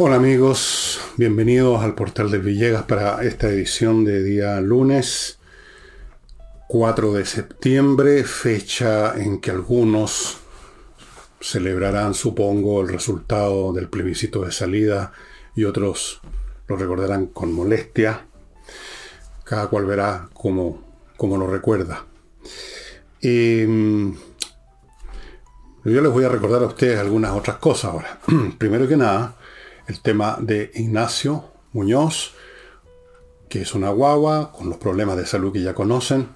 Hola amigos, bienvenidos al portal de Villegas para esta edición de día lunes 4 de septiembre, fecha en que algunos celebrarán, supongo, el resultado del plebiscito de salida y otros lo recordarán con molestia. Cada cual verá cómo, lo recuerda. Em, yo les voy a recordar a ustedes algunas otras cosas ahora. Primero que nada, el tema de Ignacio Muñoz, que es una guagua con los problemas de salud que ya conocen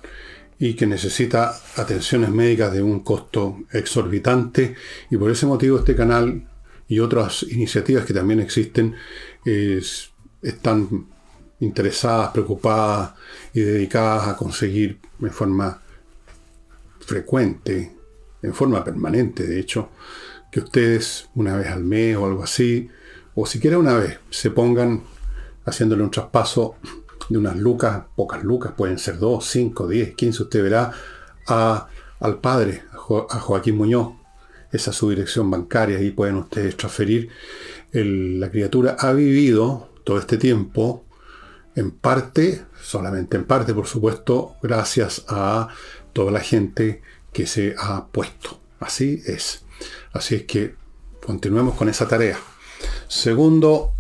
y que necesita atenciones médicas de un costo exorbitante. Y por ese motivo este canal y otras iniciativas que también existen están interesadas, preocupadas y dedicadas a conseguir en forma frecuente, en forma permanente de hecho, que ustedes una vez al mes o algo así o siquiera una vez se pongan haciéndole un traspaso de unas lucas, pocas lucas, pueden ser dos, cinco, diez, quince, usted verá, a, al padre, a, Joaquín Muñoz, esa es su dirección bancaria, y pueden ustedes transferir. la criatura ha vivido todo este tiempo, en parte, solamente en parte, por supuesto, gracias a toda la gente que se ha puesto. Así es. Así es que continuemos con esa tarea. Segundo,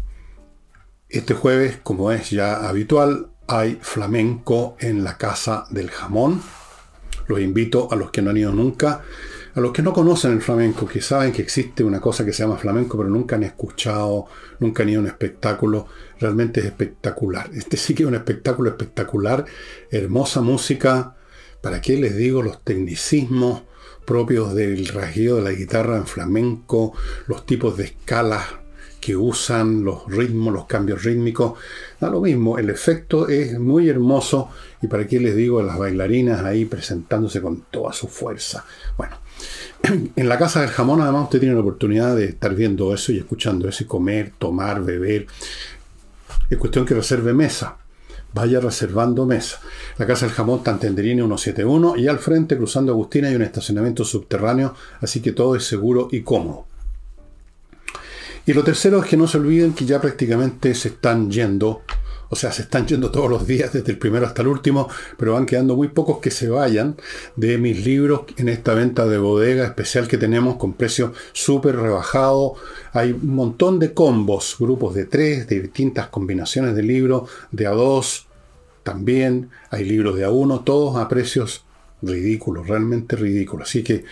este jueves, como es ya habitual, hay flamenco en la Casa del Jamón. Los invito a los que no han ido nunca, a los que no conocen el flamenco, que saben que existe una cosa que se llama flamenco, pero nunca han escuchado, nunca han ido a un espectáculo, realmente es espectacular. Este sí que es un espectáculo espectacular, hermosa música, ¿para qué les digo los tecnicismos propios del rasgueo de la guitarra en flamenco, los tipos de escalas que usan, los ritmos, los cambios rítmicos. Da lo mismo, el efecto es muy hermoso y para qué les digo, las bailarinas ahí presentándose con toda su fuerza. Bueno, en la casa del jamón además usted tiene la oportunidad de estar viendo eso y escuchando eso y comer, tomar, beber. Es cuestión que reserve mesa. Vaya reservando mesa. La Casa del Jamón Tantenderini 171 y al frente, cruzando Agustina, hay un estacionamiento subterráneo, así que todo es seguro y cómodo. Y lo tercero es que no se olviden que ya prácticamente se están yendo, o sea, se están yendo todos los días, desde el primero hasta el último, pero van quedando muy pocos que se vayan de mis libros en esta venta de bodega especial que tenemos con precio súper rebajado. Hay un montón de combos, grupos de tres, de distintas combinaciones de libros, de a dos también, hay libros de a uno, todos a precios ridículos, realmente ridículos. Así que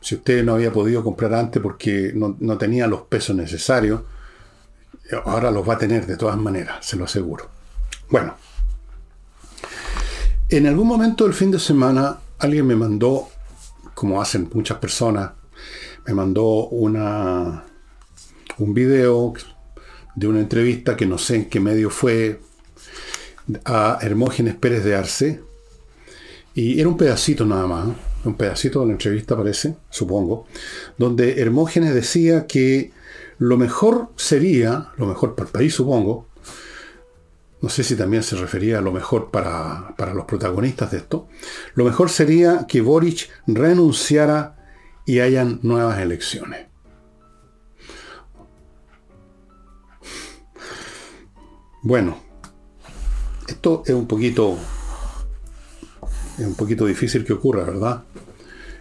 si usted no había podido comprar antes porque no, tenía los pesos necesarios, ahora los va a tener de todas maneras, se lo aseguro. Bueno, en algún momento del fin de semana alguien me mandó, como hacen muchas personas, me mandó una, un video de una entrevista que no sé en qué medio fue a Hermógenes Pérez de Arce. Y era un pedacito nada más un pedacito de la entrevista parece, supongo, donde Hermógenes decía que lo mejor sería, lo mejor para el país supongo, no sé si también se refería a lo mejor para, para los protagonistas de esto, lo mejor sería que Boric renunciara y hayan nuevas elecciones. Bueno, esto es un poquito es un poquito difícil que ocurra, ¿verdad?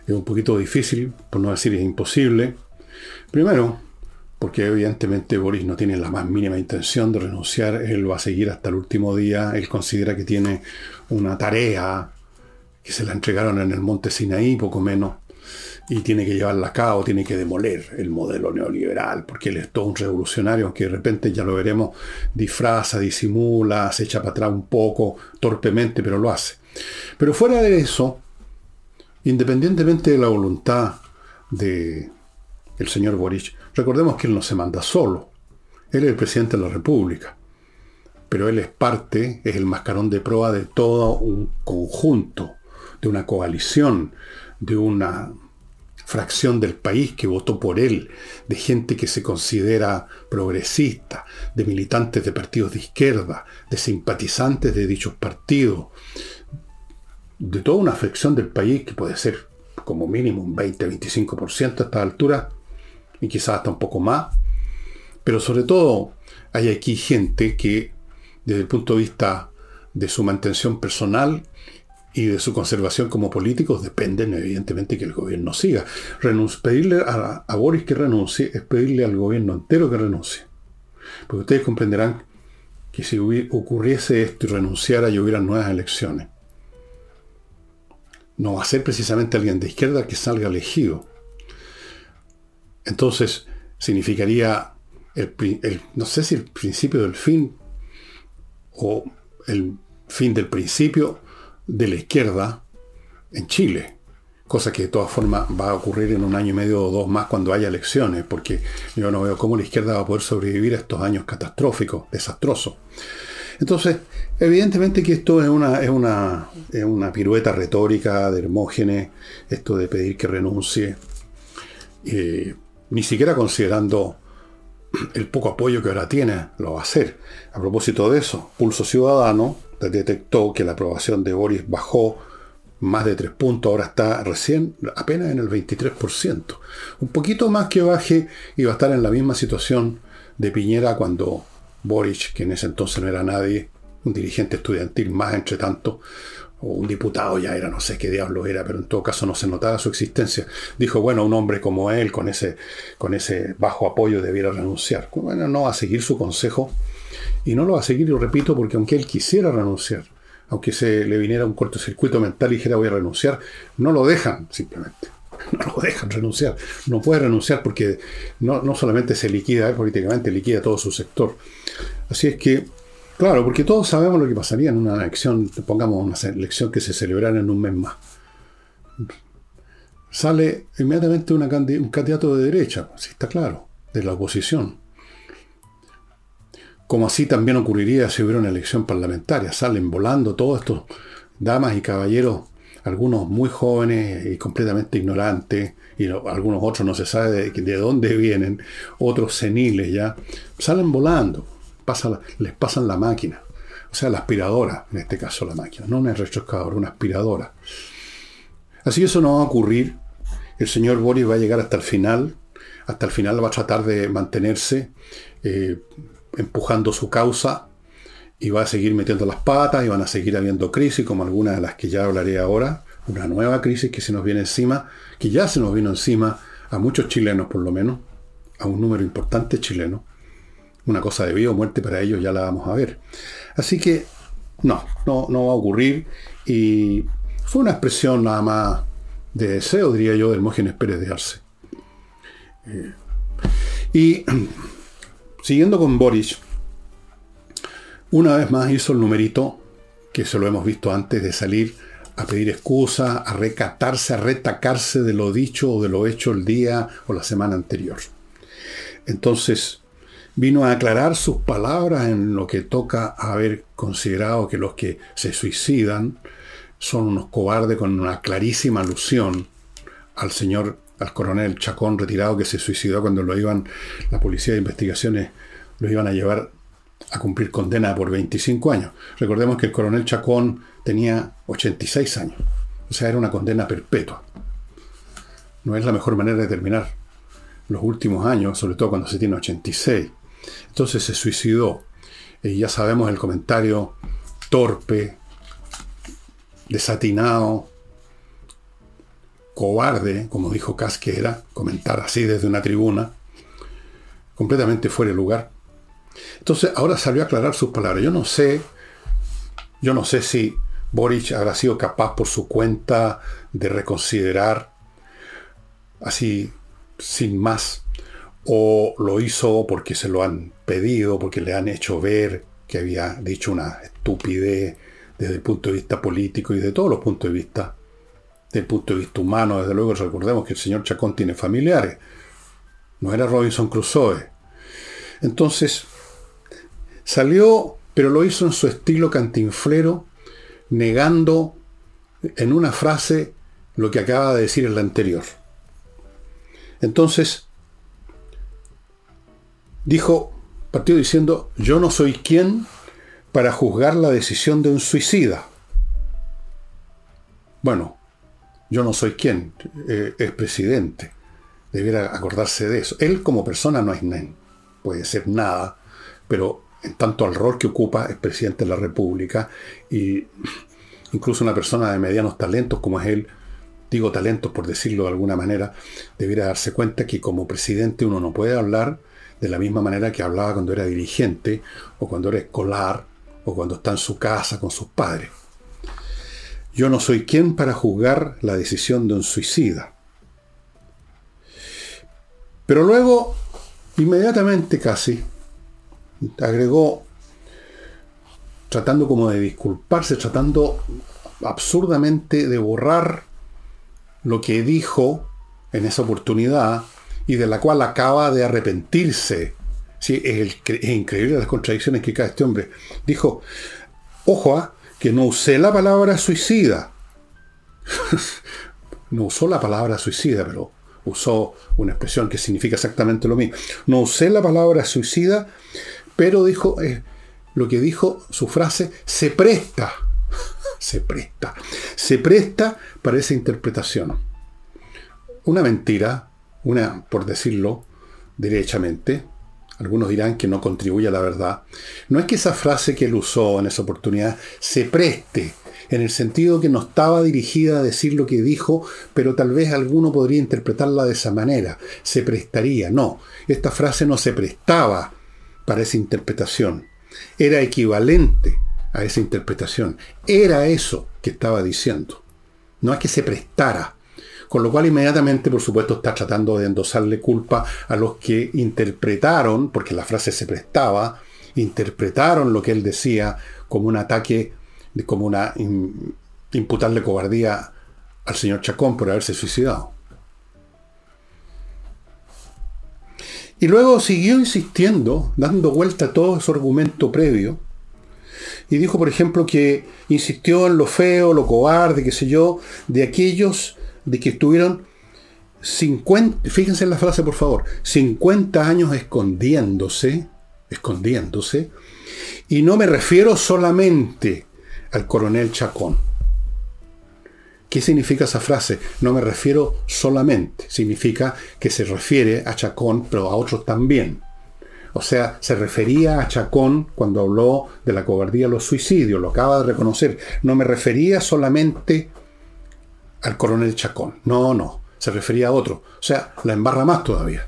Es un poquito difícil, por no decir es imposible. Primero, porque evidentemente Boris no tiene la más mínima intención de renunciar, él va a seguir hasta el último día, él considera que tiene una tarea que se la entregaron en el monte Sinaí, poco menos, y tiene que llevarla a cabo, tiene que demoler el modelo neoliberal, porque él es todo un revolucionario, aunque de repente ya lo veremos, disfraza, disimula, se echa para atrás un poco, torpemente, pero lo hace. Pero fuera de eso, independientemente de la voluntad de el señor Boric, recordemos que él no se manda solo. Él es el presidente de la República. Pero él es parte, es el mascarón de proa de todo un conjunto, de una coalición, de una fracción del país que votó por él, de gente que se considera progresista, de militantes de partidos de izquierda, de simpatizantes de dichos partidos, de toda una afección del país que puede ser como mínimo un 20-25% a esta altura y quizás hasta un poco más. Pero sobre todo hay aquí gente que, desde el punto de vista de su mantención personal y de su conservación como políticos, dependen evidentemente que el gobierno siga. pedirle a, a Boris que renuncie es pedirle al gobierno entero que renuncie. Porque ustedes comprenderán que si ocurriese esto y renunciara y hubieran nuevas elecciones, no va a ser precisamente alguien de izquierda que salga elegido. Entonces, significaría, el, no sé si el principio del fin o el fin del principio de la izquierda en Chile. Cosa que de todas formas va a ocurrir en un año y medio o dos más cuando haya elecciones, porque yo no veo cómo la izquierda va a poder sobrevivir a estos años catastróficos, desastrosos. Entonces, evidentemente que esto es una, es una, es una pirueta retórica de Hermógenes, esto de pedir que renuncie, eh, ni siquiera considerando el poco apoyo que ahora tiene, lo va a hacer. A propósito de eso, Pulso Ciudadano detectó que la aprobación de Boris bajó más de tres puntos, ahora está recién apenas en el 23%. Un poquito más que baje y va a estar en la misma situación de Piñera cuando Boric, que en ese entonces no era nadie, un dirigente estudiantil más entre tanto, o un diputado ya era, no sé qué diablo era, pero en todo caso no se notaba su existencia. Dijo, bueno, un hombre como él, con ese, con ese bajo apoyo, debiera renunciar. Bueno, no va a seguir su consejo, y no lo va a seguir, lo repito, porque aunque él quisiera renunciar, aunque se le viniera un cortocircuito mental y dijera voy a renunciar, no lo dejan simplemente. no lo dejan renunciar. No puede renunciar porque no, solamente se liquida políticamente, liquida todo su sector. Así es que, claro, porque todos sabemos lo que pasaría en una elección, pongamos una elección que se celebrara en un mes más. Sale inmediatamente un candidato de derecha, así está claro, de la oposición. Como así también ocurriría si hubiera una elección parlamentaria. Salen volando todos estos damas y caballeros algunos muy jóvenes y completamente ignorantes, y algunos otros no se sabe de, dónde vienen, otros seniles ya, salen volando, les pasan la máquina, o sea, la aspiradora, en este caso la máquina, no una retroexcavadora, una aspiradora. Así eso no va a ocurrir, el señor Boris va a llegar hasta el final, hasta el final va a tratar de mantenerse eh, empujando su causa y va a seguir metiendo las patas y van a seguir habiendo crisis como algunas de las que ya hablaré ahora, una nueva crisis que se nos viene encima, que ya se nos vino encima a muchos chilenos por lo menos, a un número importante chileno. Una cosa de vida o muerte para ellos ya la vamos a ver. Así que no, no, no va a ocurrir y fue una expresión nada más de deseo, diría yo, de Hermógenes Pérez de Arce. Eh, y siguiendo con Boris, una vez más hizo el numerito, que se lo hemos visto antes, de salir a pedir excusa, a recatarse, a retacarse de lo dicho o de lo hecho el día o la semana anterior. Entonces, vino a aclarar sus palabras en lo que toca haber considerado que los que se suicidan son unos cobardes con una clarísima alusión al señor, al coronel Chacón retirado que se suicidó cuando lo iban, la policía de investigaciones lo iban a llevar a cumplir condena por 25 años. Recordemos que el coronel Chacón tenía 86 años, o sea, era una condena perpetua. No es la mejor manera de terminar los últimos años, sobre todo cuando se tiene 86. Entonces se suicidó. Y ya sabemos el comentario torpe, desatinado, cobarde, como dijo Casquera, comentar así desde una tribuna, completamente fuera de lugar. Entonces ahora salió a aclarar sus palabras. Yo no sé, yo no sé si Boric habrá sido capaz por su cuenta de reconsiderar así sin más o lo hizo porque se lo han pedido, porque le han hecho ver que había dicho una estupidez desde el punto de vista político y de todos los puntos de vista, del punto de vista humano, desde luego recordemos que el señor Chacón tiene familiares, no era Robinson Crusoe. Entonces, Salió, pero lo hizo en su estilo cantinflero, negando en una frase lo que acaba de decir en la anterior. Entonces, dijo, partió diciendo, yo no soy quien para juzgar la decisión de un suicida. Bueno, yo no soy quien, eh, es presidente. Debiera acordarse de eso. Él como persona no es nen. puede ser nada, pero en tanto al rol que ocupa es presidente de la República y incluso una persona de medianos talentos como es él, digo talentos por decirlo de alguna manera, debiera darse cuenta que como presidente uno no puede hablar de la misma manera que hablaba cuando era dirigente o cuando era escolar o cuando está en su casa con sus padres. Yo no soy quien para juzgar la decisión de un suicida. Pero luego, inmediatamente casi, agregó, tratando como de disculparse, tratando absurdamente de borrar lo que dijo en esa oportunidad y de la cual acaba de arrepentirse. Sí, es, increíble las contradicciones que cae este hombre. Dijo, ojo, ah, que no usé la palabra suicida. no usó la palabra suicida, pero usó una expresión que significa exactamente lo mismo. No usé la palabra suicida, pero dijo, eh, lo que dijo, su frase, se presta, se presta, se presta para esa interpretación. Una mentira, una, por decirlo derechamente, algunos dirán que no contribuye a la verdad, no es que esa frase que él usó en esa oportunidad se preste, en el sentido que no estaba dirigida a decir lo que dijo, pero tal vez alguno podría interpretarla de esa manera, se prestaría, no, esta frase no se prestaba para esa interpretación, era equivalente a esa interpretación, era eso que estaba diciendo, no es que se prestara con lo cual inmediatamente, por supuesto, está tratando de endosarle culpa a los que interpretaron, porque la frase se prestaba, interpretaron lo que él decía como un ataque, como una imputarle cobardía al señor Chacón por haberse suicidado. Y luego siguió insistiendo, dando vuelta a todo su argumento previo, y dijo, por ejemplo, que insistió en lo feo, lo cobarde, qué sé yo, de aquellos de que estuvieron 50, fíjense en la frase por favor, 50 años escondiéndose, escondiéndose, y no me refiero solamente al coronel Chacón. ¿Qué significa esa frase? No me refiero solamente, significa que se refiere a Chacón, pero a otros también. O sea, se refería a Chacón cuando habló de la cobardía de los suicidios, lo acaba de reconocer. No me refería solamente al coronel Chacón. No, no, se refería a otro. O sea, la embarra más todavía.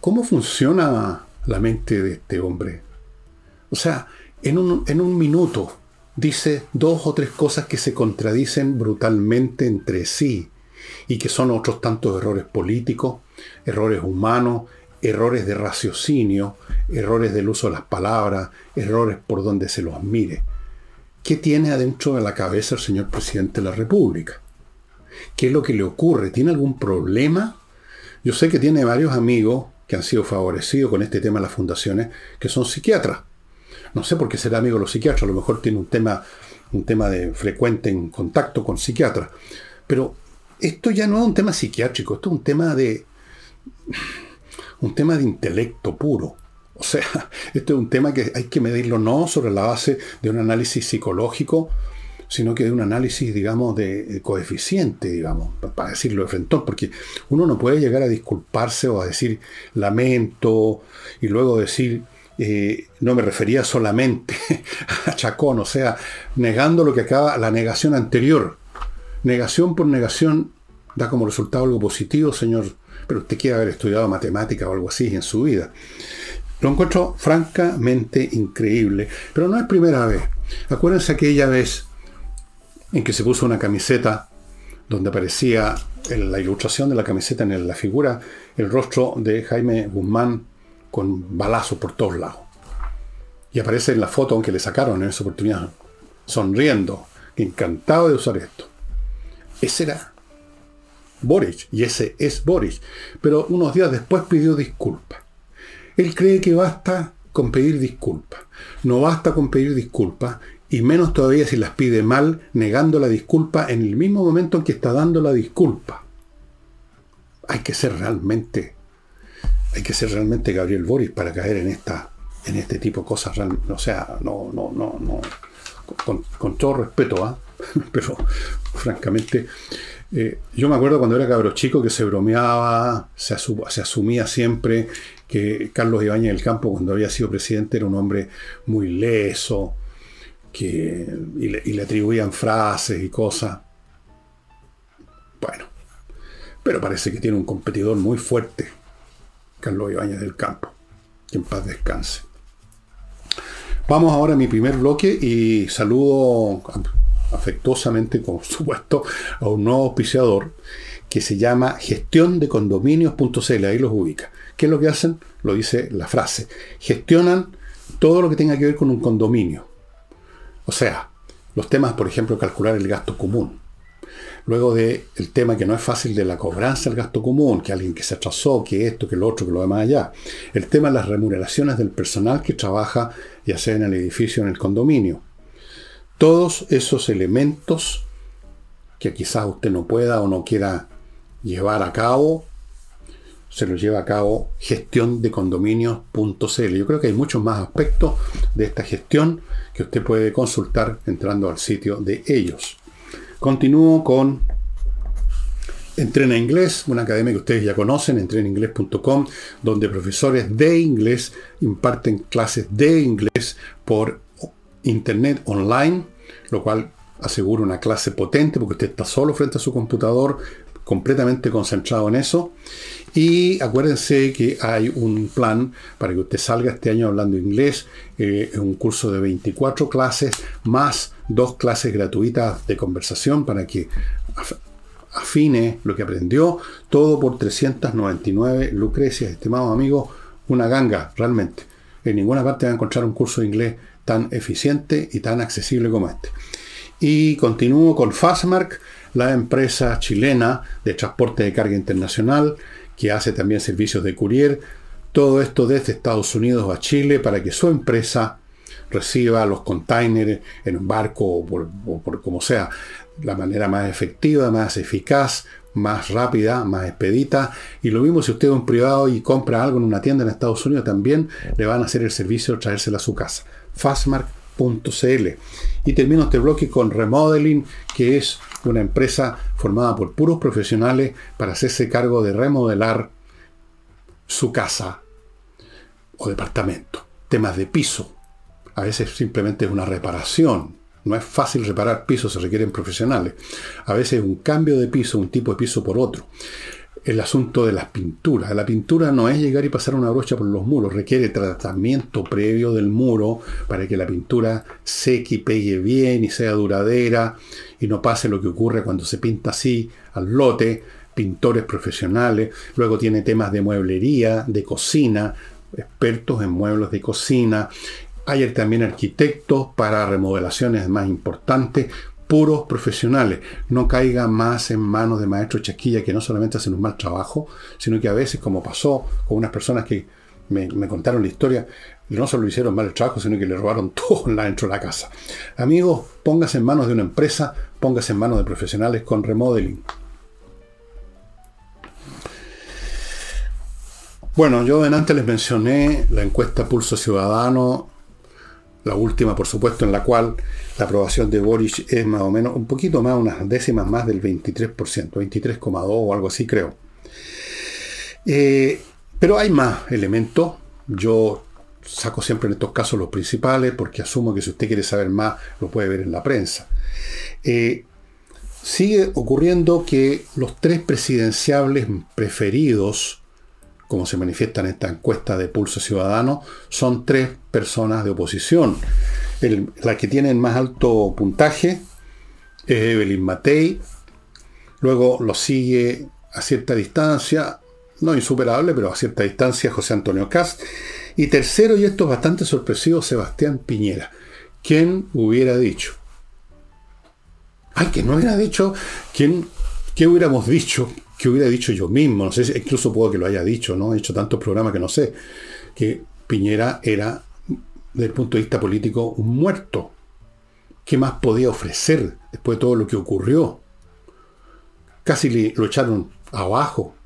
¿Cómo, funciona la mente de este hombre? O sea, en un, en un minuto dice dos o tres cosas que se contradicen brutalmente entre sí y que son otros tantos errores políticos, errores humanos, errores de raciocinio, errores del uso de las palabras, errores por donde se los mire. ¿Qué tiene adentro de la cabeza el señor presidente de la República? ¿Qué es lo que le ocurre? ¿Tiene algún problema? Yo sé que tiene varios amigos que han sido favorecidos con este tema de las fundaciones, que son psiquiatras. No sé por qué será amigo de los psiquiatras, a lo mejor tiene un tema, un tema de frecuente en contacto con psiquiatras. Pero esto ya no es un tema psiquiátrico, esto es un tema de. un tema de intelecto puro. O sea, este es un tema que hay que medirlo no sobre la base de un análisis psicológico, sino que de un análisis, digamos, de, coeficiente, digamos, para decirlo de frente, porque uno no puede llegar a disculparse o a decir lamento y luego decir eh, no me refería solamente a Chacón, o sea, negando lo que acaba, la negación anterior. Negación por negación da como resultado algo positivo, señor, pero usted quiere haber estudiado matemática o algo así en su vida. Lo encuentro francamente increíble, pero no es primera vez. Acuérdense aquella vez en que se puso una camiseta donde aparecía en la ilustración de la camiseta en la figura el rostro de Jaime Guzmán con balazos por todos lados. Y aparece en la foto, aunque le sacaron en esa oportunidad, sonriendo, encantado de usar esto. Ese era Boric, y ese es Boric. Pero unos días después pidió disculpas. Él cree que basta con pedir disculpas. No basta con pedir disculpas, y menos todavía si las pide mal, negando la disculpa en el mismo momento en que está dando la disculpa. Hay que ser realmente, hay que ser realmente Gabriel Boris para caer en esta, en este tipo de cosas. O sea, no, no, no, no. Con, todo respeto, ¿ah? pero francamente, Eh, yo me acuerdo cuando era cabro chico que se bromeaba, se, se, asumía siempre que Carlos Ibáñez del Campo, cuando había sido presidente, era un hombre muy leso, que, y, le, atribuían frases y cosas. Bueno, pero parece que tiene un competidor muy fuerte, Carlos Ibáñez del Campo. Que en paz descanse. Vamos ahora a mi primer bloque y saludo afectuosamente, por supuesto, a un nuevo auspiciador que se llama gestión de condominios.cl, ahí los ubica. ¿Qué es lo que hacen? Lo dice la frase. Gestionan todo lo que tenga que ver con un condominio. O sea, los temas, por ejemplo, calcular el gasto común. Luego del el tema que no es fácil de la cobranza del gasto común, que alguien que se atrasó, que esto, que lo otro, que lo demás allá. El tema de las remuneraciones del personal que trabaja, ya sea en el edificio o en el condominio. Todos esos elementos que quizás usted no pueda o no quiera llevar a cabo, se los lleva a cabo gestión de condominios.cl. Yo creo que hay muchos más aspectos de esta gestión que usted puede consultar entrando al sitio de ellos. Continúo con Entrena Inglés, una academia que ustedes ya conocen, entrenainglés.com, donde profesores de inglés imparten clases de inglés por internet online, lo cual asegura una clase potente porque usted está solo frente a su computador, completamente concentrado en eso. Y acuérdense que hay un plan para que usted salga este año hablando inglés, eh, un curso de 24 clases, más dos clases gratuitas de conversación para que afine lo que aprendió, todo por 399 lucrecias, estimados amigos, una ganga, realmente. En ninguna parte va a encontrar un curso de inglés tan eficiente y tan accesible como este. Y continúo con Fastmark, la empresa chilena de transporte de carga internacional, que hace también servicios de courier. Todo esto desde Estados Unidos a Chile para que su empresa reciba los containers en un barco o por, como sea, la manera más efectiva, más eficaz, más rápida, más expedita. Y lo mismo si usted es un privado y compra algo en una tienda en Estados Unidos, también le van a hacer el servicio de traérsela a su casa. Y termino este bloque con Remodeling, que es una empresa formada por puros profesionales para hacerse cargo de remodelar su casa o departamento. Temas de piso. A veces simplemente es una reparación. No es fácil reparar pisos, se requieren profesionales. A veces un cambio de piso, un tipo de piso por otro el asunto de las pinturas. La pintura no es llegar y pasar una brocha por los muros, requiere tratamiento previo del muro para que la pintura seque y pegue bien y sea duradera y no pase lo que ocurre cuando se pinta así al lote, pintores profesionales, luego tiene temas de mueblería, de cocina, expertos en muebles de cocina, hay también arquitectos para remodelaciones más importantes, puros profesionales. No caiga más en manos de maestros chasquilla que no solamente hacen un mal trabajo, sino que a veces, como pasó con unas personas que me, contaron la historia, no solo hicieron mal el trabajo, sino que le robaron todo dentro de la casa. Amigos, póngase en manos de una empresa, póngase en manos de profesionales con remodeling. Bueno, yo antes les mencioné la encuesta Pulso Ciudadano la última, por supuesto, en la cual la aprobación de Boris es más o menos un poquito más, unas décimas más del 23%, 23,2 o algo así creo. Eh, pero hay más elementos. Yo saco siempre en estos casos los principales porque asumo que si usted quiere saber más lo puede ver en la prensa. Eh, sigue ocurriendo que los tres presidenciables preferidos como se manifiesta en esta encuesta de Pulso Ciudadano, son tres personas de oposición. la que tiene el más alto puntaje es Evelyn Matei, luego lo sigue a cierta distancia, no insuperable, pero a cierta distancia José Antonio Cast, y tercero, y esto es bastante sorpresivo, Sebastián Piñera. ¿Quién hubiera dicho? Ay, que no hubiera dicho, ¿quién, ¿qué hubiéramos dicho que hubiera dicho yo mismo, no sé, si, incluso puedo que lo haya dicho, ¿no? He hecho tantos programas que no sé, que Piñera era, desde el punto de vista político, un muerto. ¿Qué más podía ofrecer después de todo lo que ocurrió? Casi le, lo echaron abajo.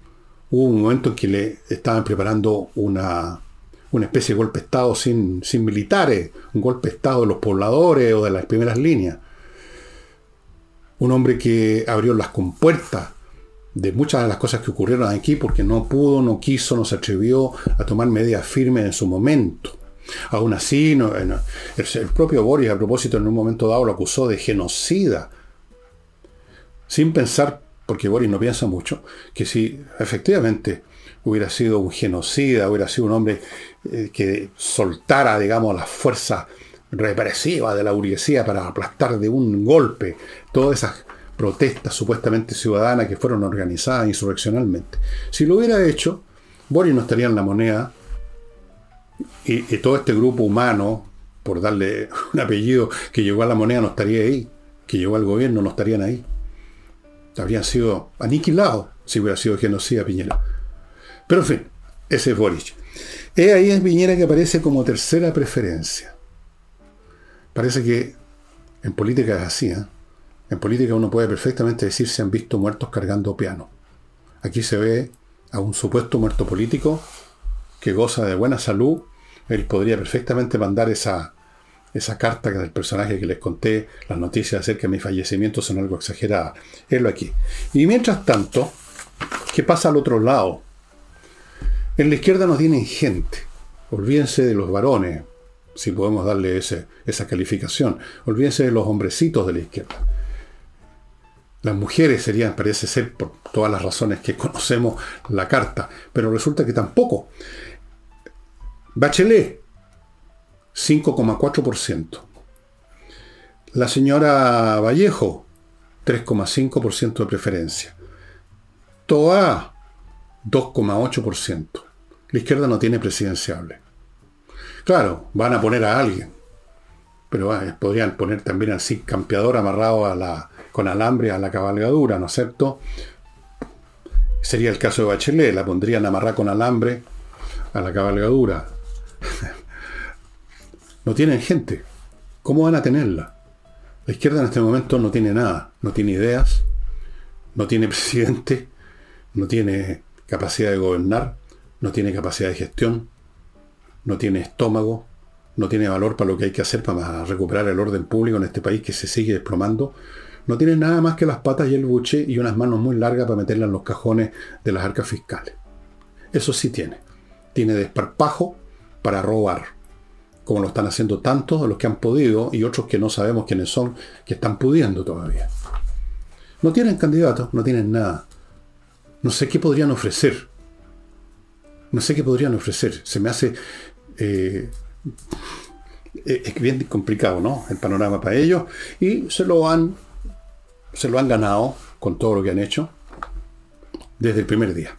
Hubo un momento en que le estaban preparando una, una especie de golpe de Estado sin, sin militares, un golpe de Estado de los pobladores o de las primeras líneas. un hombre que abrió las compuertas de muchas de las cosas que ocurrieron aquí porque no pudo, no quiso, no se atrevió a tomar medidas firmes en su momento. Aún así, el, propio Boris, a propósito, en un momento dado lo acusó de genocida, sin pensar, porque Boris no piensa mucho, que si efectivamente hubiera sido un genocida, hubiera sido un hombre eh, que soltara, digamos, las fuerzas represivas de la burguesía para aplastar de un golpe todas esas protestas supuestamente ciudadanas que fueron organizadas insurreccionalmente. Si lo hubiera hecho, Boris no estaría en la moneda y, todo este grupo humano, por darle un apellido que llegó a la moneda, no estaría ahí, que llegó al gobierno, no estarían ahí. Habrían sido aniquilados si hubiera sido genocida Piñera. Pero en fin, ese es Boris. Es ahí es Piñera que aparece como tercera preferencia. Parece que en política es así. ¿eh? En política uno puede perfectamente decir se han visto muertos cargando piano. Aquí se ve a un supuesto muerto político que goza de buena salud. Él podría perfectamente mandar esa, esa carta del personaje que les conté, las noticias acerca de mi fallecimiento son algo exageradas. Él aquí. Y mientras tanto, ¿qué pasa al otro lado? En la izquierda no tienen gente. Olvídense de los varones, si podemos darle ese, esa calificación. Olvídense de los hombrecitos de la izquierda. Las mujeres serían, parece ser, por todas las razones que conocemos, la carta, pero resulta que tampoco. Bachelet, 5,4%. La señora Vallejo, 3,5% de preferencia. Toa, 2,8%. La izquierda no tiene presidenciable. Claro, van a poner a alguien, pero ah, podrían poner también al campeador amarrado a la, con alambre a la cabalgadura, ¿no es cierto? Sería el caso de Bachelet, la pondrían amarrar con alambre a la cabalgadura. no tienen gente. ¿Cómo van a tenerla? La izquierda en este momento no tiene nada, no tiene ideas, no tiene presidente, no tiene capacidad de gobernar, no tiene capacidad de gestión, no tiene estómago, no tiene valor para lo que hay que hacer para recuperar el orden público en este país que se sigue desplomando, no tiene nada más que las patas y el buche y unas manos muy largas para meterlas en los cajones de las arcas fiscales. Eso sí tiene. Tiene desparpajo para robar, como lo están haciendo tantos de los que han podido y otros que no sabemos quiénes son, que están pudiendo todavía. No tienen candidatos, no tienen nada. No sé qué podrían ofrecer. No sé qué podrían ofrecer. Se me hace... Eh, es bien complicado, ¿no? El panorama para ellos. Y se lo han se lo han ganado con todo lo que han hecho desde el primer día.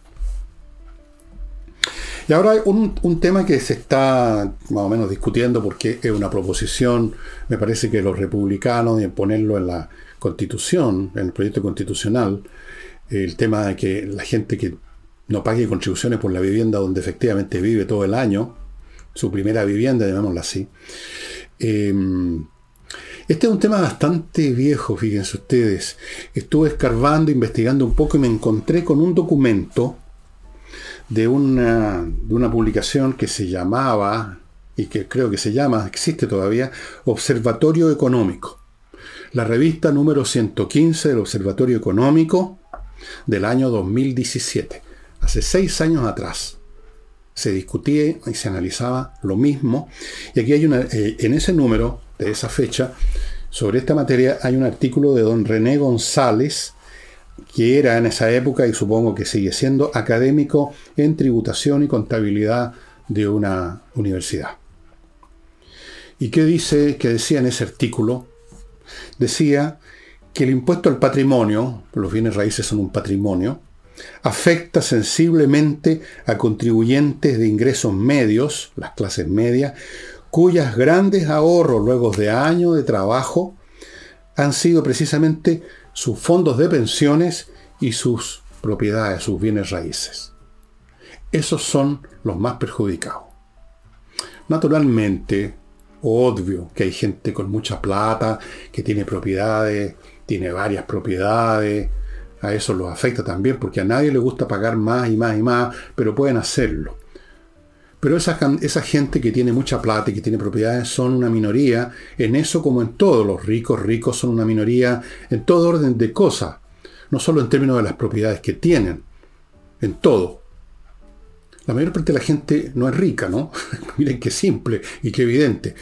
Y ahora hay un, tema que se está más o menos discutiendo porque es una proposición, me parece que los republicanos, y ponerlo en la constitución, en el proyecto constitucional, el tema de que la gente que no pague contribuciones por la vivienda donde efectivamente vive todo el año, su primera vivienda, llamémosla así, eh, este es un tema bastante viejo, fíjense ustedes. Estuve escarbando, investigando un poco y me encontré con un documento de una, de una publicación que se llamaba, y que creo que se llama, existe todavía, Observatorio Económico. La revista número 115 del Observatorio Económico del año 2017, hace seis años atrás se discutía y se analizaba lo mismo. Y aquí hay una, eh, en ese número de esa fecha, sobre esta materia hay un artículo de don René González, que era en esa época y supongo que sigue siendo académico en tributación y contabilidad de una universidad. ¿Y qué dice, que decía en ese artículo? Decía que el impuesto al patrimonio, los bienes raíces son un patrimonio, afecta sensiblemente a contribuyentes de ingresos medios, las clases medias, cuyas grandes ahorros luego de años de trabajo han sido precisamente sus fondos de pensiones y sus propiedades, sus bienes raíces. Esos son los más perjudicados. Naturalmente, obvio que hay gente con mucha plata, que tiene propiedades, tiene varias propiedades, a eso los afecta también, porque a nadie le gusta pagar más y más y más, pero pueden hacerlo. Pero esa, gente que tiene mucha plata y que tiene propiedades son una minoría en eso como en todo. Los ricos ricos son una minoría en todo orden de cosas. No solo en términos de las propiedades que tienen, en todo. La mayor parte de la gente no es rica, ¿no? Miren qué simple y qué evidente.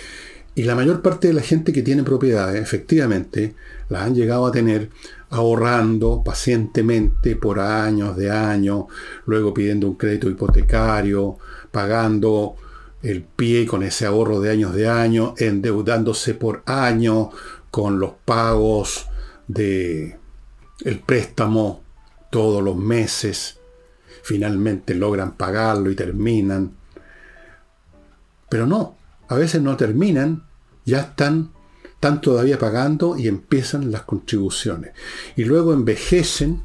Y la mayor parte de la gente que tiene propiedades, efectivamente, las han llegado a tener ahorrando pacientemente por años de años, luego pidiendo un crédito hipotecario, pagando el pie con ese ahorro de años de años, endeudándose por años con los pagos de el préstamo todos los meses. Finalmente logran pagarlo y terminan. Pero no, a veces no terminan, ya están, están todavía pagando y empiezan las contribuciones. Y luego envejecen,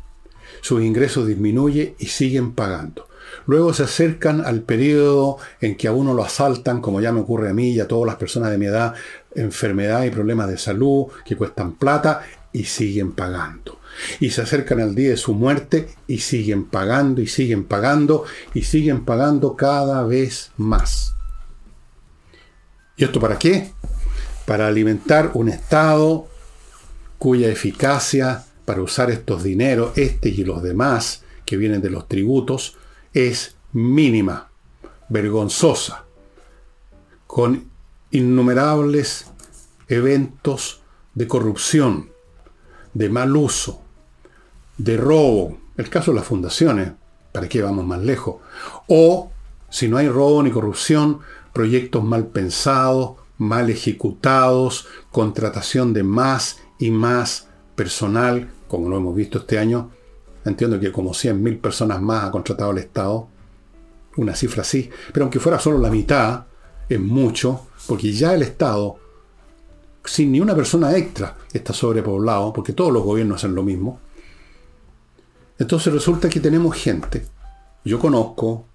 sus ingresos disminuyen y siguen pagando. Luego se acercan al periodo en que a uno lo asaltan, como ya me ocurre a mí y a todas las personas de mi edad, enfermedad y problemas de salud que cuestan plata y siguen pagando. Y se acercan al día de su muerte y siguen pagando y siguen pagando y siguen pagando cada vez más. ¿Y esto para qué? Para alimentar un Estado cuya eficacia para usar estos dineros, este y los demás que vienen de los tributos, es mínima, vergonzosa, con innumerables eventos de corrupción, de mal uso, de robo, el caso de las fundaciones, ¿para qué vamos más lejos? O, si no hay robo ni corrupción, proyectos mal pensados, mal ejecutados, contratación de más y más personal, como lo hemos visto este año. Entiendo que como 100.000 personas más ha contratado el Estado, una cifra así, pero aunque fuera solo la mitad, es mucho, porque ya el Estado, sin ni una persona extra, está sobrepoblado, porque todos los gobiernos hacen lo mismo. Entonces resulta que tenemos gente, yo conozco,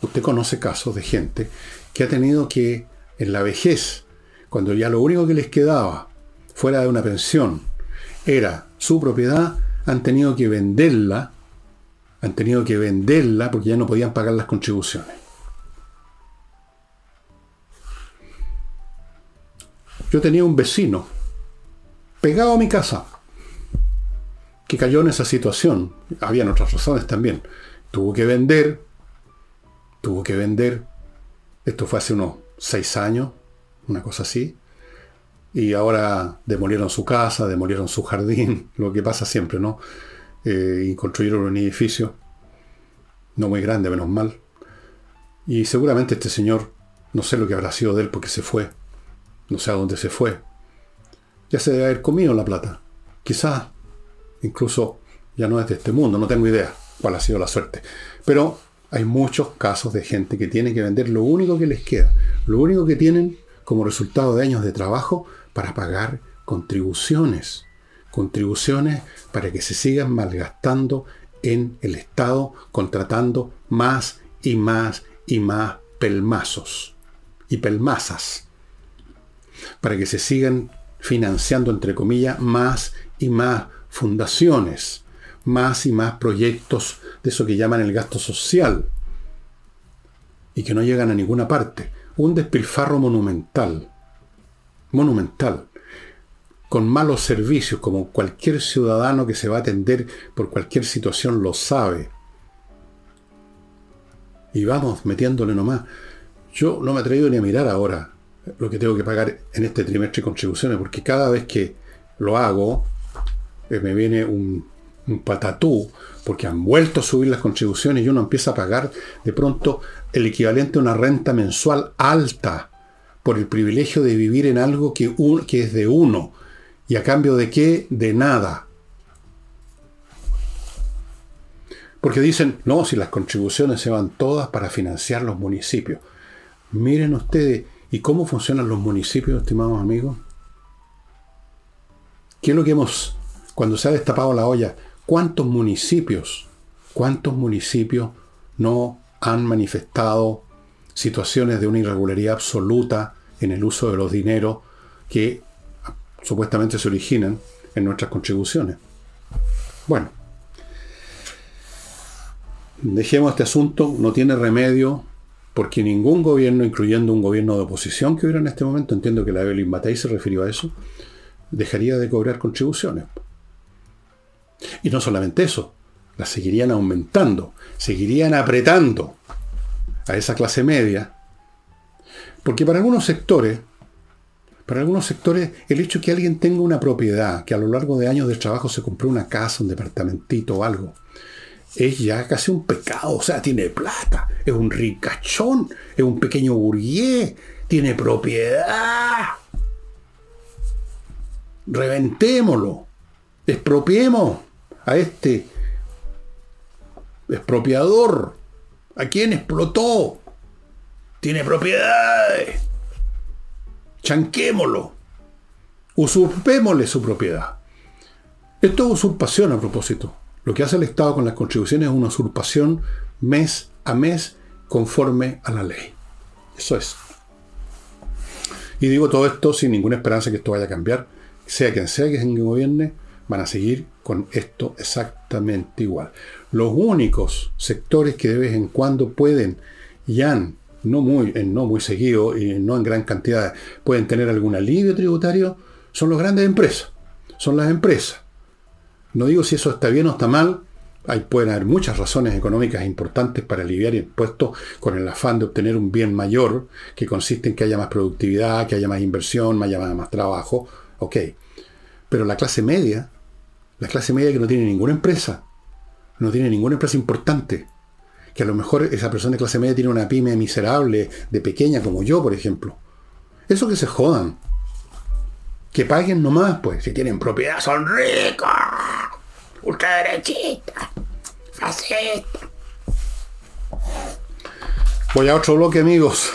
usted conoce casos de gente que ha tenido que, en la vejez, cuando ya lo único que les quedaba fuera de una pensión era su propiedad, han tenido que venderla, han tenido que venderla porque ya no podían pagar las contribuciones. Yo tenía un vecino pegado a mi casa que cayó en esa situación. Habían otras razones también. Tuvo que vender, tuvo que vender esto fue hace unos seis años, una cosa así. Y ahora demolieron su casa, demolieron su jardín, lo que pasa siempre, ¿no? Eh, y construyeron un edificio, no muy grande, menos mal. Y seguramente este señor, no sé lo que habrá sido de él porque se fue, no sé a dónde se fue. Ya se debe haber comido la plata. Quizás incluso ya no es de este mundo, no tengo idea cuál ha sido la suerte. Pero hay muchos casos de gente que tiene que vender lo único que les queda, lo único que tienen como resultado de años de trabajo para pagar contribuciones. Contribuciones para que se sigan malgastando en el Estado, contratando más y más y más pelmazos y pelmazas. Para que se sigan financiando, entre comillas, más y más fundaciones, más y más proyectos de eso que llaman el gasto social y que no llegan a ninguna parte. Un despilfarro monumental, monumental, con malos servicios, como cualquier ciudadano que se va a atender por cualquier situación lo sabe. Y vamos metiéndole nomás. Yo no me he atrevido ni a mirar ahora lo que tengo que pagar en este trimestre de contribuciones, porque cada vez que lo hago, eh, me viene un un patatú, porque han vuelto a subir las contribuciones y uno empieza a pagar de pronto el equivalente a una renta mensual alta por el privilegio de vivir en algo que, que es de uno. ¿Y a cambio de qué? De nada. Porque dicen, no, si las contribuciones se van todas para financiar los municipios. Miren ustedes, ¿y cómo funcionan los municipios, estimados amigos? ¿Qué es lo que hemos, cuando se ha destapado la olla, ¿Cuántos municipios, cuántos municipios no han manifestado situaciones de una irregularidad absoluta en el uso de los dineros que supuestamente se originan en nuestras contribuciones? Bueno, dejemos este asunto, no tiene remedio porque ningún gobierno, incluyendo un gobierno de oposición que hubiera en este momento, entiendo que la Evelyn Matei se refirió a eso, dejaría de cobrar contribuciones. Y no solamente eso, las seguirían aumentando, seguirían apretando a esa clase media, porque para algunos sectores, para algunos sectores, el hecho de que alguien tenga una propiedad, que a lo largo de años de trabajo se compró una casa, un departamentito o algo, es ya casi un pecado. O sea, tiene plata, es un ricachón, es un pequeño burgués, tiene propiedad. Reventémoslo, expropiemos a este expropiador, a quien explotó, tiene propiedades. Chanquémoslo, usurpémosle su propiedad. Esto es usurpación a propósito. Lo que hace el Estado con las contribuciones es una usurpación mes a mes conforme a la ley. Eso es. Y digo todo esto sin ninguna esperanza que esto vaya a cambiar. Sea quien sea que gobierne, van a seguir con esto exactamente igual. Los únicos sectores que de vez en cuando pueden y han, no muy, no muy seguido y no en gran cantidad, pueden tener algún alivio tributario, son las grandes empresas. Son las empresas. No digo si eso está bien o está mal. Hay, pueden haber muchas razones económicas importantes para aliviar impuestos con el afán de obtener un bien mayor, que consiste en que haya más productividad, que haya más inversión, más, más trabajo. Ok. Pero la clase media, la clase media que no tiene ninguna empresa, no tiene ninguna empresa importante, que a lo mejor esa persona de clase media tiene una pyme miserable, de pequeña como yo, por ejemplo. Eso que se jodan. Que paguen nomás, pues. Si tienen propiedad, son ricos. Ultraderechista. Fascista. Voy a otro bloque, amigos.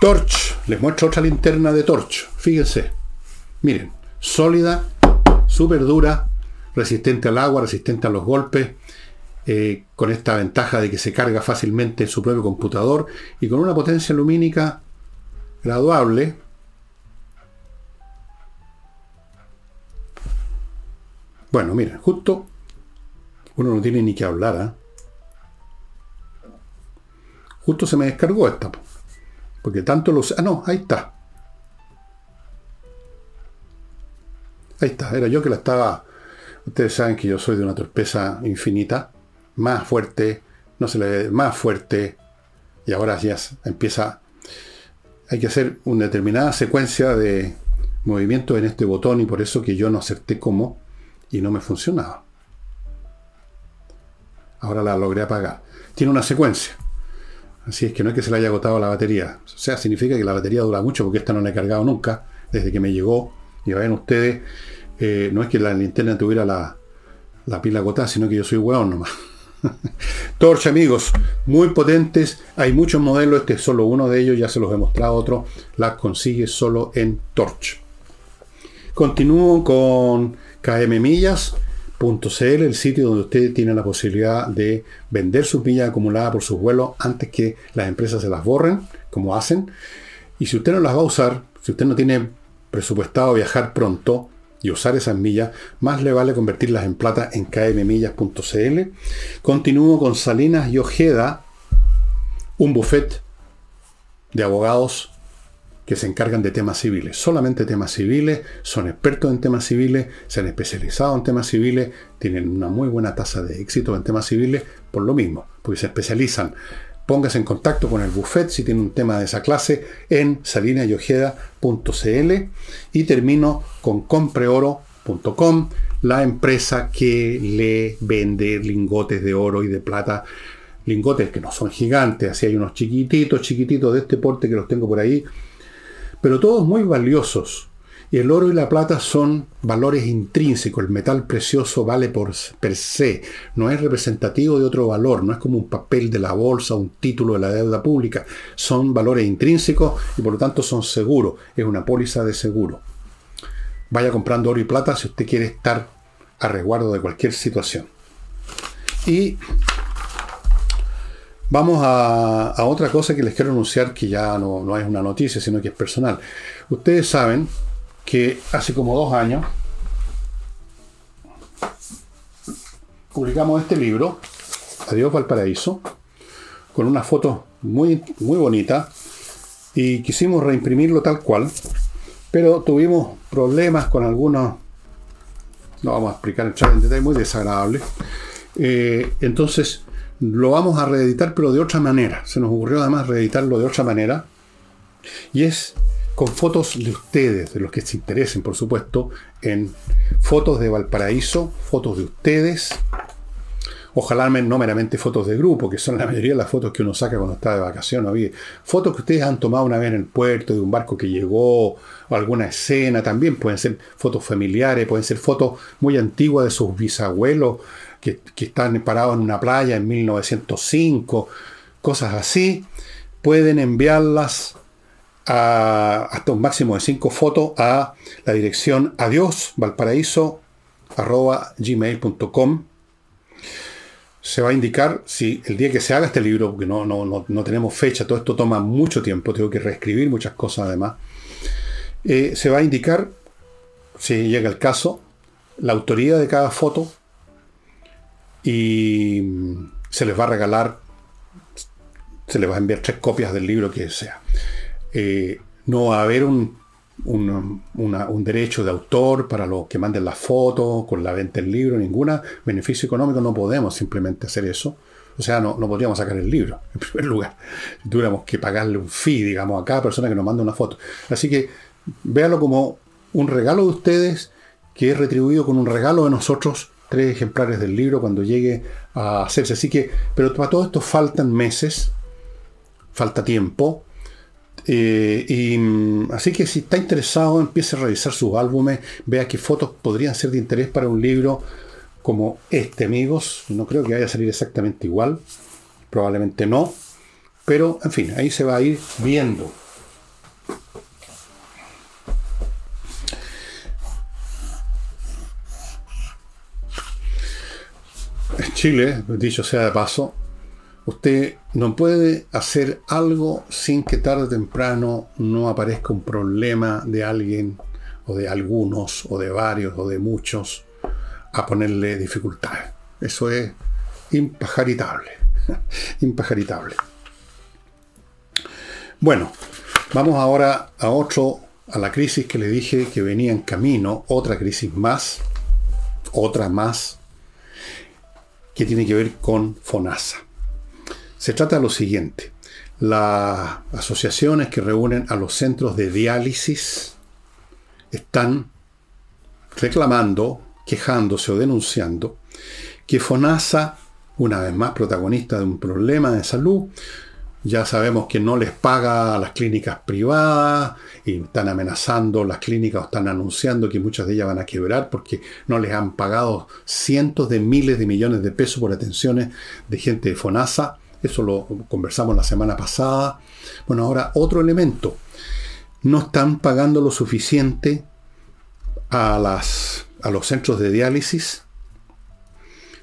Torch. Les muestro otra linterna de Torch. Fíjense. Miren. Sólida. Súper dura. Resistente al agua, resistente a los golpes. Eh, con esta ventaja de que se carga fácilmente en su propio computador y con una potencia lumínica graduable Bueno, mira, justo uno no tiene ni que hablar. ¿ah? Justo se me descargó esta. Porque tanto los... Ah, no, ahí está. Ahí está, era yo que la estaba... Ustedes saben que yo soy de una torpeza infinita. Más fuerte, no se le ve, más fuerte. Y ahora ya empieza... Hay que hacer una determinada secuencia de movimientos en este botón y por eso que yo no acerté cómo y no me funcionaba. Ahora la logré apagar. Tiene una secuencia. Así es que no es que se le haya agotado la batería. O sea, significa que la batería dura mucho porque esta no la he cargado nunca desde que me llegó. Y ven ustedes, eh, no es que la linterna tuviera la, la pila agotada, sino que yo soy hueón nomás. Torch, amigos, muy potentes. Hay muchos modelos, este es solo uno de ellos, ya se los he mostrado otro. Las consigue solo en Torch. Continúo con kmmillas.cl, el sitio donde usted tiene la posibilidad de vender sus millas acumuladas por sus vuelos antes que las empresas se las borren, como hacen. Y si usted no las va a usar, si usted no tiene presupuestado viajar pronto y usar esas millas, más le vale convertirlas en plata en kmmillas.cl. Continúo con Salinas y Ojeda, un buffet de abogados que se encargan de temas civiles, solamente temas civiles, son expertos en temas civiles, se han especializado en temas civiles, tienen una muy buena tasa de éxito en temas civiles por lo mismo, porque se especializan. Póngase en contacto con el buffet si tiene un tema de esa clase en salinayoyojeda.cl y termino con compreoro.com, la empresa que le vende lingotes de oro y de plata. Lingotes que no son gigantes, así hay unos chiquititos, chiquititos de este porte que los tengo por ahí, pero todos muy valiosos. Y el oro y la plata son valores intrínsecos. El metal precioso vale por per se. No es representativo de otro valor. No es como un papel de la bolsa, un título de la deuda pública. Son valores intrínsecos y por lo tanto son seguros. Es una póliza de seguro. Vaya comprando oro y plata si usted quiere estar a resguardo de cualquier situación. Y Vamos a, otra cosa que les quiero anunciar que ya no, no es una noticia, sino que es personal. Ustedes saben que hace como dos años publicamos este libro, Adiós Valparaíso, con una foto muy, muy bonita y quisimos reimprimirlo tal cual, pero tuvimos problemas con algunos, no vamos a explicar en detalle, muy desagradable. Eh, entonces lo vamos a reeditar, pero de otra manera. Se nos ocurrió además reeditarlo de otra manera. Y es con fotos de ustedes, de los que se interesen, por supuesto, en fotos de Valparaíso, fotos de ustedes, Ojalá no meramente fotos de grupo, que son la mayoría de las fotos que uno saca cuando está de vacaciones. Fotos que ustedes han tomado una vez en el puerto, de un barco que llegó, o alguna escena también. Pueden ser fotos familiares, pueden ser fotos muy antiguas de sus bisabuelos que, están parados en una playa en 1905, cosas así. Pueden enviarlas hasta un máximo de cinco fotos a la dirección adiosvalparaíso.gmail.com se va a indicar si el día que se haga este libro, porque no, no, tenemos fecha, todo esto toma mucho tiempo, tengo que reescribir muchas cosas además, eh, se va a indicar, si llega el caso, la autoría de cada foto y se les va a regalar, se les va a enviar tres copias del libro que sea. Eh, no va a haber un un, derecho de autor para los que manden las fotos, con la venta del libro, ningún beneficio económico, no podemos simplemente hacer eso. O sea, no, no podríamos sacar el libro, en primer lugar. Tuviéramos que pagarle un fee, digamos, a cada persona que nos manda una foto. Así que véalo como un regalo de ustedes que es retribuido con un regalo de nosotros, tres ejemplares del libro cuando llegue a hacerse. Así que, pero para todo esto faltan meses, falta tiempo. Eh, y, mm, así que si está interesado, empiece a revisar sus álbumes, vea qué fotos podrían ser de interés para un libro como este, amigos. No creo que vaya a salir exactamente igual, probablemente no, pero en fin, ahí se va a ir viendo. En Chile, dicho sea de paso, Usted no puede hacer algo sin que tarde o temprano no aparezca un problema de alguien o de algunos o de varios o de muchos a ponerle dificultades. Eso es impajaritable. impajaritable. Bueno, vamos ahora a otro, a la crisis que le dije que venía en camino, otra crisis más, otra más, que tiene que ver con FONASA. Se trata de lo siguiente. Las asociaciones que reúnen a los centros de diálisis están reclamando, quejándose o denunciando que FONASA, una vez más protagonista de un problema de salud, ya sabemos que no les paga a las clínicas privadas y están amenazando las clínicas o están anunciando que muchas de ellas van a quebrar porque no les han pagado cientos de miles de millones de pesos por atenciones de gente de FONASA eso lo conversamos la semana pasada. Bueno, ahora otro elemento. No están pagando lo suficiente a, las, a los centros de diálisis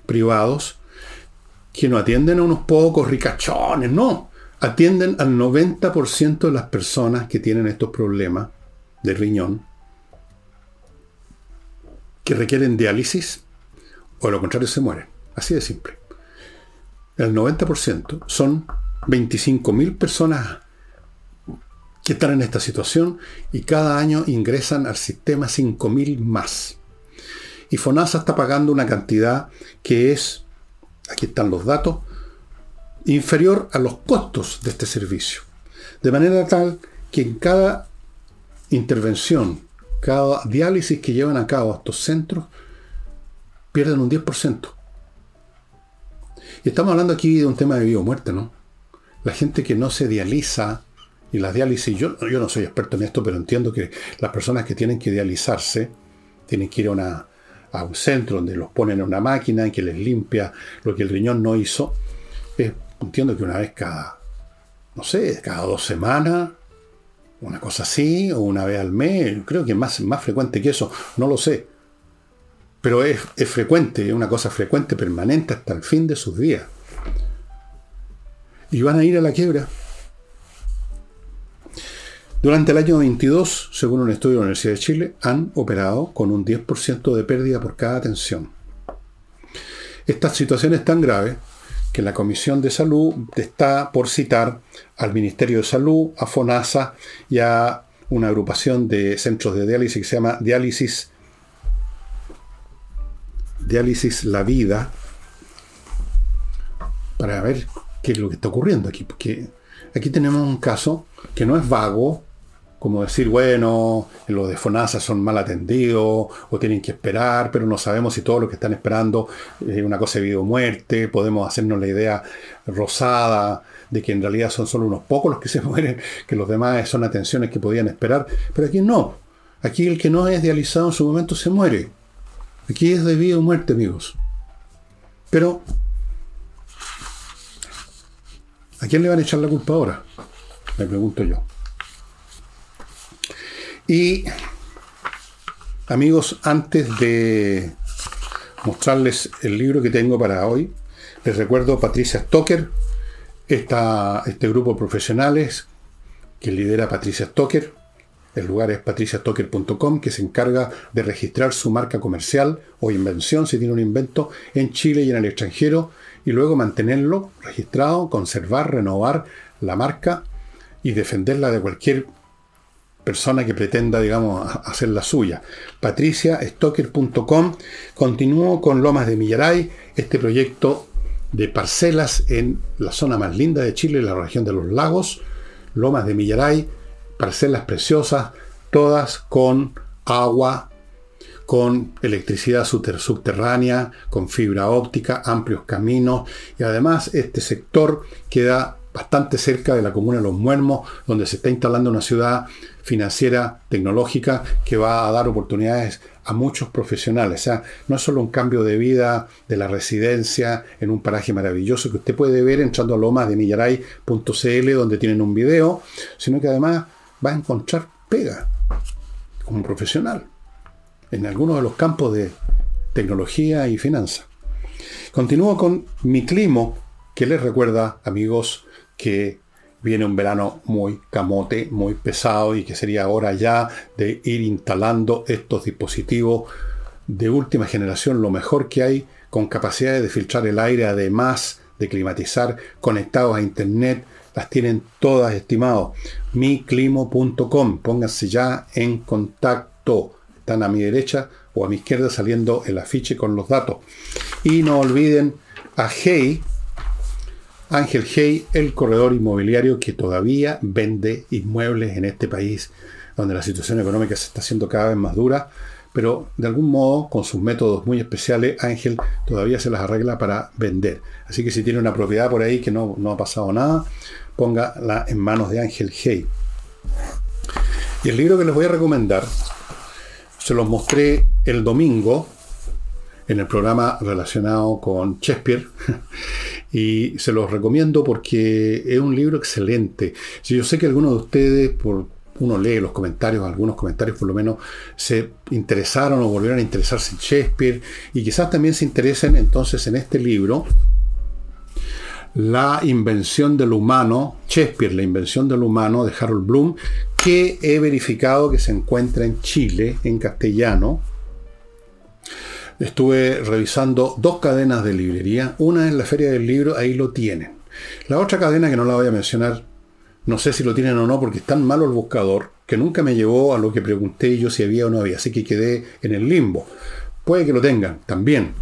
privados que no atienden a unos pocos ricachones, no. Atienden al 90% de las personas que tienen estos problemas de riñón, que requieren diálisis, o lo contrario se mueren. Así de simple el 90%, son 25.000 personas que están en esta situación y cada año ingresan al sistema 5.000 más. Y FONASA está pagando una cantidad que es, aquí están los datos, inferior a los costos de este servicio. De manera tal que en cada intervención, cada diálisis que llevan a cabo estos centros, pierden un 10%. Estamos hablando aquí de un tema de vida o muerte, ¿no? La gente que no se dializa, y la diálisis, yo, no soy experto en esto, pero entiendo que las personas que tienen que dializarse, tienen que ir a, a un centro donde los ponen en una máquina y que les limpia lo que el riñón no hizo. entiendo que una vez cada, no sé, cada dos semanas, una cosa así, o una vez al mes, creo que más, más frecuente que eso, no lo sé pero es, frecuente, es una cosa frecuente, permanente hasta el fin de sus días. Y van a ir a la quiebra. Durante el año 22, según un estudio de la Universidad de Chile, han operado con un 10% de pérdida por cada atención. Esta situación es tan grave que la Comisión de Salud está por citar al Ministerio de Salud, a FONASA y a una agrupación de centros de diálisis que se llama Diálisis, Diálisis La Vida, para ver qué es lo que está ocurriendo aquí. Porque aquí tenemos un caso que no es vago, como decir, bueno, los de FONASA son mal atendidos o tienen que esperar, pero no sabemos si todo lo que están esperando es una cosa de vida o muerte, podemos hacernos la idea rosada de que en realidad son solo unos pocos los que se mueren, que los demás son atenciones que podían esperar, pero aquí no, aquí el que no es dializado en su momento se muere, aquí es de vida o muerte, amigos. Pero, ¿a quién le van a echar la culpa ahora? Me pregunto yo. Y amigos, antes de mostrarles el libro que tengo para hoy, les recuerdo Patricia Stoker, este grupo de profesionales que lidera Patricia Stoker. El lugar es patriciastocker.com, que se encarga de registrar su marca comercial o invención, si tiene un invento, en Chile y en el extranjero, y luego mantenerlo registrado, conservar, renovar la marca y defenderla de cualquier persona que pretenda, digamos, hacer la suya. patriciastocker.com. Continúo con Lomas de Millaray, este proyecto de parcelas en la zona más linda de Chile, la región de los lagos. Lomas de Millaray, parcelas preciosas, todas con agua, con electricidad subterránea, con fibra óptica, amplios caminos y además este sector queda bastante cerca de la comuna de Los Muermos, donde se está instalando una ciudad financiera, tecnológica, que va a dar oportunidades a muchos profesionales. O sea, no es solo un cambio de vida de la residencia en un paraje maravilloso que usted puede ver entrando a lomas de millaray.cl donde tienen un video, sino que además va a encontrar pega como profesional en algunos de los campos de tecnología y finanzas. Continúo con mi climo, que les recuerda, amigos, que viene un verano muy camote, muy pesado y que sería hora ya de ir instalando estos dispositivos de última generación, lo mejor que hay, con capacidad de filtrar el aire, además de climatizar, conectados a internet, las tienen todas estimados. miclimo.com, pónganse ya en contacto. Están a mi derecha o a mi izquierda saliendo el afiche con los datos. Y no olviden a Hey, Ángel Hey, el corredor inmobiliario que todavía vende inmuebles en este país, donde la situación económica se está haciendo cada vez más dura, pero de algún modo, con sus métodos muy especiales, Ángel todavía se las arregla para vender. Así que si tiene una propiedad por ahí que no, no ha pasado nada, póngala en manos de Ángel Hey. Y el libro que les voy a recomendar, se los mostré el domingo en el programa relacionado con Shakespeare y se los recomiendo porque es un libro excelente. Si yo sé que algunos de ustedes, por uno lee los comentarios, algunos comentarios por lo menos, se interesaron o volvieron a interesarse en Shakespeare y quizás también se interesen entonces en este libro, La invención del humano, Shakespeare, la invención del humano de Harold Bloom, que he verificado que se encuentra en Chile, en castellano, estuve revisando dos cadenas de librería. Una es la Feria del Libro, ahí lo tienen. La otra cadena que no la voy a mencionar, no sé si lo tienen o no, porque es tan malo el buscador que nunca me llevó a lo que pregunté yo si había o no había. Así que quedé en el limbo. Puede que lo tengan también.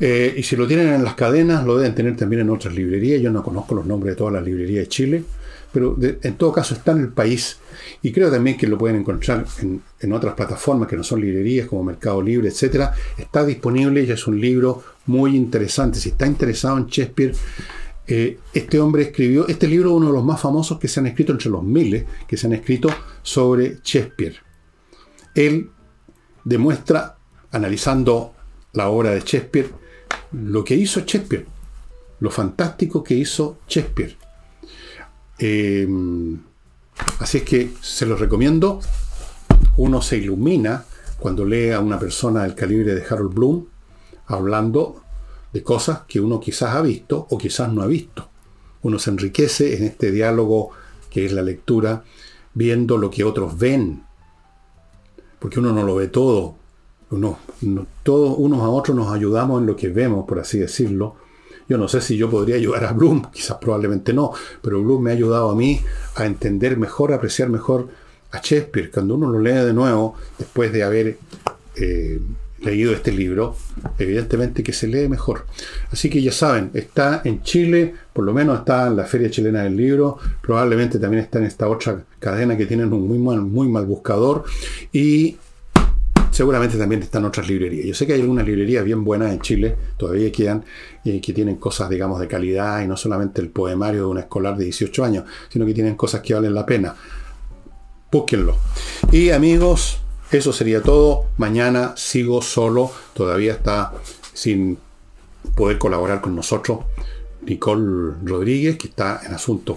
Eh, y si lo tienen en las cadenas, lo deben tener también en otras librerías. Yo no conozco los nombres de todas las librerías de Chile pero en todo caso está en el país y creo también que lo pueden encontrar en, otras plataformas que no son librerías como Mercado Libre, etcétera. Está disponible y es un libro muy interesante. Si está interesado en Shakespeare, eh, este hombre escribió, este libro es uno de los más famosos que se han escrito entre los miles que se han escrito sobre Shakespeare. Él demuestra, analizando la obra de Shakespeare, lo que hizo Shakespeare, lo fantástico que hizo Shakespeare Em, así es que se los recomiendo. Uno se ilumina cuando lee a una persona del calibre de Harold Bloom hablando de cosas que uno quizás ha visto o quizás no ha visto. Uno se enriquece en este diálogo que es la lectura, viendo lo que otros ven. Porque uno no lo ve todo. Uno, todos unos a otros nos ayudamos en lo que vemos, por así decirlo. Yo no sé si yo podría ayudar a Bloom, quizás probablemente no, pero Bloom me ha ayudado a mí a entender mejor, a apreciar mejor a Shakespeare. Cuando uno lo lee de nuevo, después de haber eh, leído este libro, evidentemente que se lee mejor. Así que ya saben, está en Chile, por lo menos está en la Feria Chilena del Libro, probablemente también está en esta otra cadena que tienen un muy mal, muy mal buscador y seguramente también están otras librerías. Yo sé que hay algunas librerías bien buenas en Chile, todavía quedan, eh, que tienen cosas, digamos, de calidad y no solamente el poemario de una escolar de 18 años, sino que tienen cosas que valen la pena. Búsquenlo. Y amigos, eso sería todo. Mañana sigo solo. Todavía está sin poder colaborar con nosotros Nicole Rodríguez, que está en asuntos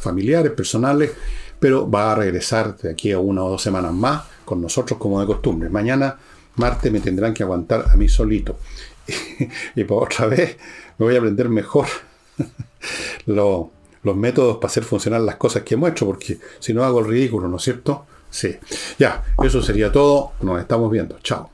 familiares, personales, pero va a regresar de aquí a una o dos semanas más con nosotros como de costumbre. Mañana, martes, me tendrán que aguantar a mí solito. y por otra vez me voy a aprender mejor los, los métodos para hacer funcionar las cosas que muestro, porque si no hago el ridículo, ¿no es cierto? Sí. Ya, eso sería todo. Nos estamos viendo. Chao.